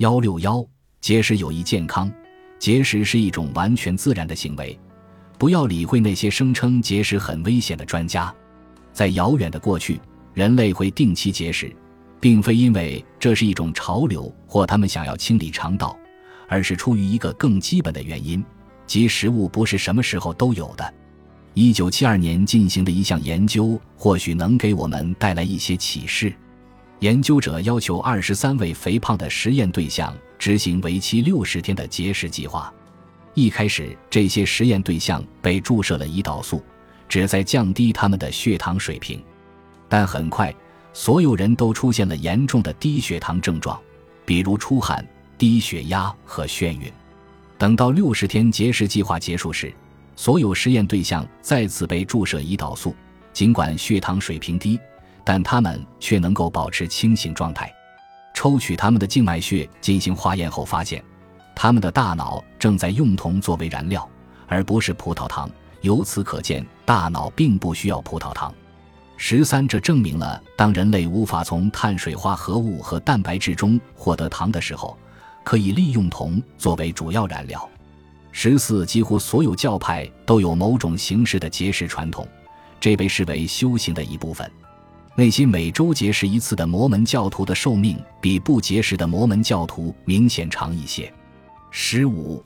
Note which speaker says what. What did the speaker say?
Speaker 1: 幺六幺，节食有益健康。节食是一种完全自然的行为，不要理会那些声称节食很危险的专家。在遥远的过去，人类会定期节食，并非因为这是一种潮流或他们想要清理肠道，而是出于一个更基本的原因，即食物不是什么时候都有的。一九七二年进行的一项研究，或许能给我们带来一些启示。研究者要求二十三位肥胖的实验对象执行为期六十天的节食计划。一开始，这些实验对象被注射了胰岛素，旨在降低他们的血糖水平。但很快，所有人都出现了严重的低血糖症状，比如出汗、低血压和眩晕。等到六十天节食计划结束时，所有实验对象再次被注射胰岛素，尽管血糖水平低。但他们却能够保持清醒状态。抽取他们的静脉血进行化验后发现，他们的大脑正在用铜作为燃料，而不是葡萄糖。由此可见，大脑并不需要葡萄糖。十三，这证明了当人类无法从碳水化合物和蛋白质中获得糖的时候，可以利用铜作为主要燃料。十四，几乎所有教派都有某种形式的节食传统，这被视为修行的一部分。那些每周结识一次的摩门教徒的寿命比不结识的摩门教徒明显长一些。十五，